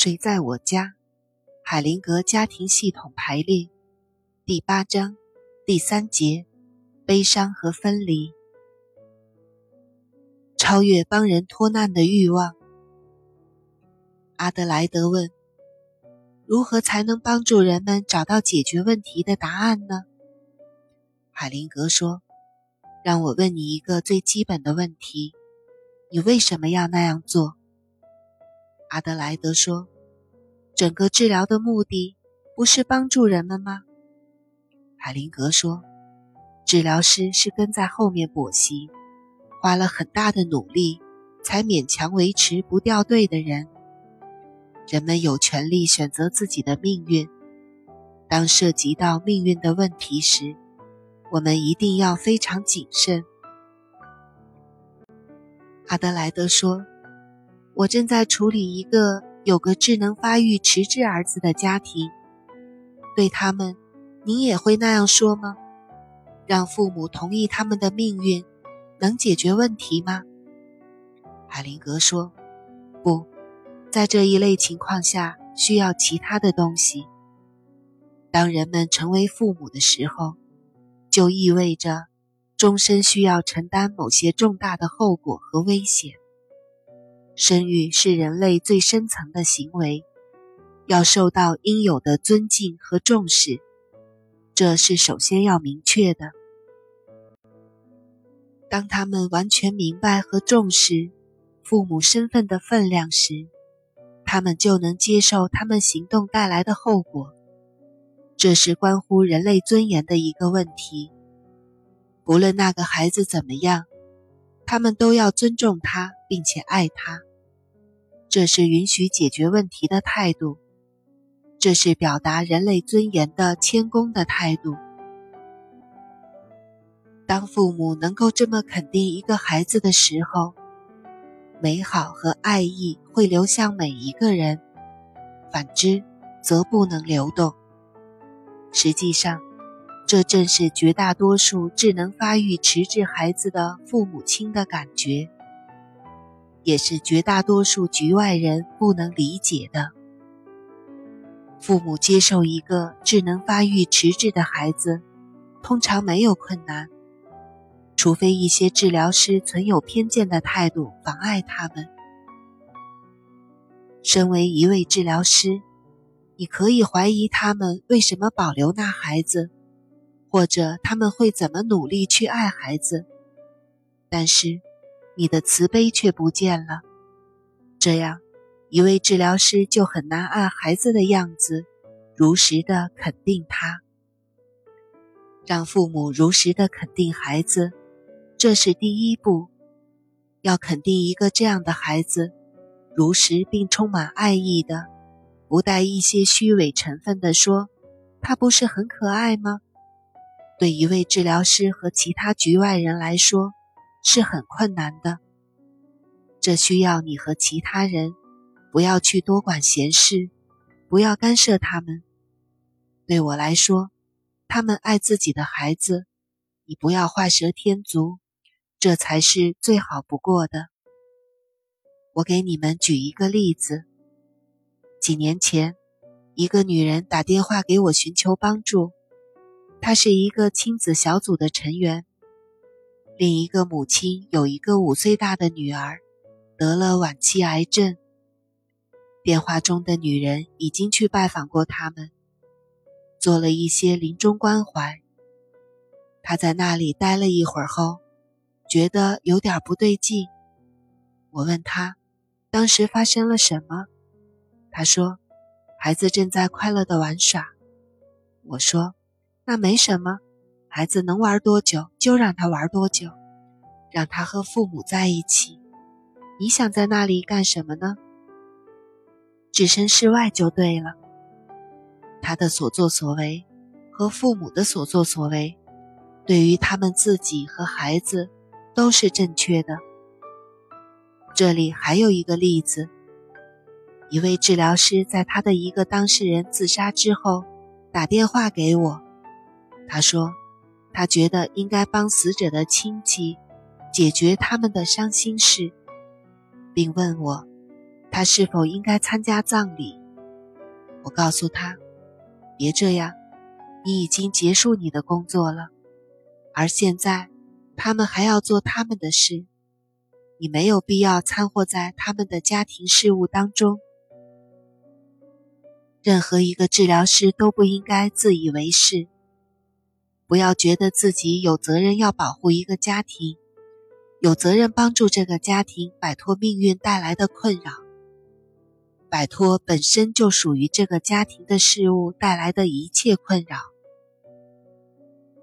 谁在我家？海灵格家庭系统排列，第八章，第三节，悲伤和分离，超越帮人脱难的欲望。阿德莱德问：“如何才能帮助人们找到解决问题的答案呢？”海灵格说：“让我问你一个最基本的问题，你为什么要那样做？”阿德莱德说。整个治疗的目的不是帮助人们吗？海灵格说：“治疗师是跟在后面跛行，花了很大的努力才勉强维持不掉队的人。人们有权利选择自己的命运。当涉及到命运的问题时，我们一定要非常谨慎。”阿德莱德说：“我正在处理一个。”有个智能发育迟滞儿子的家庭，对他们，您也会那样说吗？让父母同意他们的命运，能解决问题吗？海灵格说：“不，在这一类情况下，需要其他的东西。当人们成为父母的时候，就意味着终身需要承担某些重大的后果和危险。”生育是人类最深层的行为，要受到应有的尊敬和重视，这是首先要明确的。当他们完全明白和重视父母身份的分量时，他们就能接受他们行动带来的后果。这是关乎人类尊严的一个问题。不论那个孩子怎么样，他们都要尊重他，并且爱他。这是允许解决问题的态度，这是表达人类尊严的谦恭的态度。当父母能够这么肯定一个孩子的时候，美好和爱意会流向每一个人；反之，则不能流动。实际上，这正是绝大多数智能发育迟滞孩子的父母亲的感觉。也是绝大多数局外人不能理解的。父母接受一个智能发育迟滞的孩子，通常没有困难，除非一些治疗师存有偏见的态度妨碍他们。身为一位治疗师，你可以怀疑他们为什么保留那孩子，或者他们会怎么努力去爱孩子，但是。你的慈悲却不见了，这样，一位治疗师就很难按孩子的样子，如实的肯定他。让父母如实的肯定孩子，这是第一步。要肯定一个这样的孩子，如实并充满爱意的，不带一些虚伪成分的说，他不是很可爱吗？对一位治疗师和其他局外人来说。是很困难的，这需要你和其他人不要去多管闲事，不要干涉他们。对我来说，他们爱自己的孩子，你不要画蛇添足，这才是最好不过的。我给你们举一个例子：几年前，一个女人打电话给我寻求帮助，她是一个亲子小组的成员。另一个母亲有一个五岁大的女儿，得了晚期癌症。电话中的女人已经去拜访过他们，做了一些临终关怀。她在那里待了一会儿后，觉得有点不对劲。我问她，当时发生了什么？她说，孩子正在快乐的玩耍。我说，那没什么。孩子能玩多久就让他玩多久，让他和父母在一起。你想在那里干什么呢？置身事外就对了。他的所作所为和父母的所作所为，对于他们自己和孩子都是正确的。这里还有一个例子：一位治疗师在他的一个当事人自杀之后打电话给我，他说。他觉得应该帮死者的亲戚解决他们的伤心事，并问我：“他是否应该参加葬礼。我告诉他：“别这样，你已经结束你的工作了，而现在他们还要做他们的事，你没有必要掺和在他们的家庭事务当中。任何一个治疗师都不应该自以为是，不要觉得自己有责任要保护一个家庭。”有责任帮助这个家庭摆脱命运带来的困扰，摆脱本身就属于这个家庭的事物带来的一切困扰。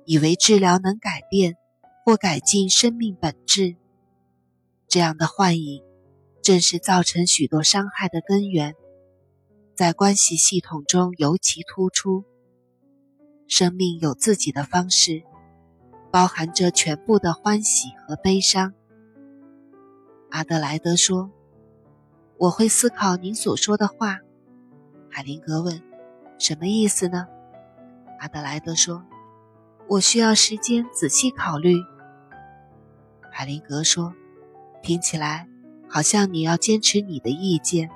以为治疗能改变或改进生命本质，这样的幻影正是造成许多伤害的根源，在关系系统中尤其突出。生命有自己的方式。包含着全部的欢喜和悲伤。阿德莱德说：“我会思考您所说的话。”海灵格问：“什么意思呢？”阿德莱德说：“我需要时间仔细考虑。”海灵格说：“听起来好像你要坚持你的意见，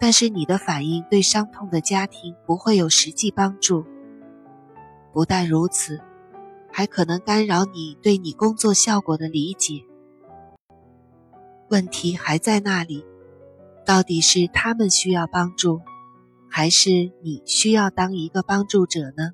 但是你的反应对伤痛的家庭不会有实际帮助。不但如此。”还可能干扰你对你工作效果的理解。问题还在那里，到底是他们需要帮助，还是你需要当一个帮助者呢？